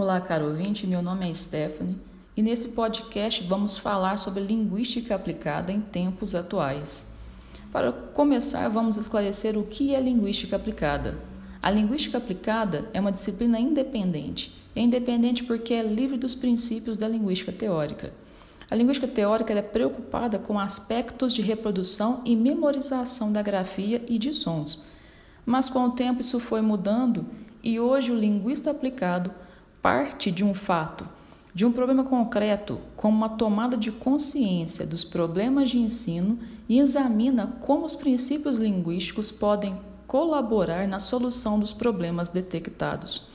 Olá, caro ouvinte, meu nome é Stephanie e nesse podcast vamos falar sobre linguística aplicada em tempos atuais. Para começar, vamos esclarecer o que é linguística aplicada. A linguística aplicada é uma disciplina independente. É independente porque é livre dos princípios da linguística teórica. A linguística teórica é preocupada com aspectos de reprodução e memorização da grafia e de sons. Mas com o tempo isso foi mudando e hoje o linguista aplicado parte de um fato, de um problema concreto, como uma tomada de consciência dos problemas de ensino e examina como os princípios linguísticos podem colaborar na solução dos problemas detectados.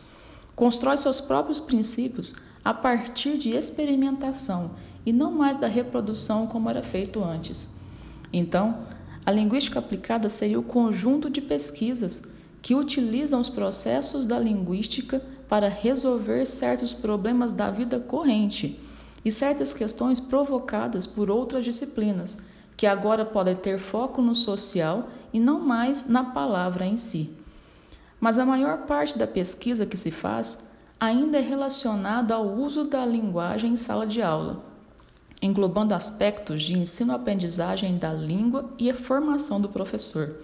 Constrói seus próprios princípios a partir de experimentação e não mais da reprodução como era feito antes. Então, a linguística aplicada seria o conjunto de pesquisas que utilizam os processos da linguística para resolver certos problemas da vida corrente e certas questões provocadas por outras disciplinas, que agora podem ter foco no social e não mais na palavra em si. Mas a maior parte da pesquisa que se faz ainda é relacionada ao uso da linguagem em sala de aula, englobando aspectos de ensino-aprendizagem da língua e a formação do professor.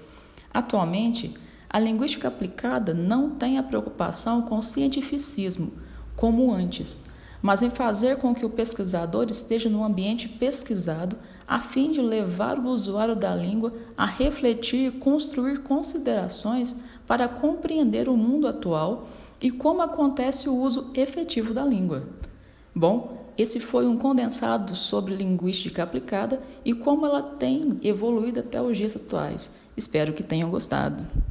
Atualmente, a linguística aplicada não tem a preocupação com o cientificismo, como antes, mas em fazer com que o pesquisador esteja no ambiente pesquisado a fim de levar o usuário da língua a refletir e construir considerações para compreender o mundo atual e como acontece o uso efetivo da língua. Bom, esse foi um condensado sobre linguística aplicada e como ela tem evoluído até os dias atuais. Espero que tenham gostado.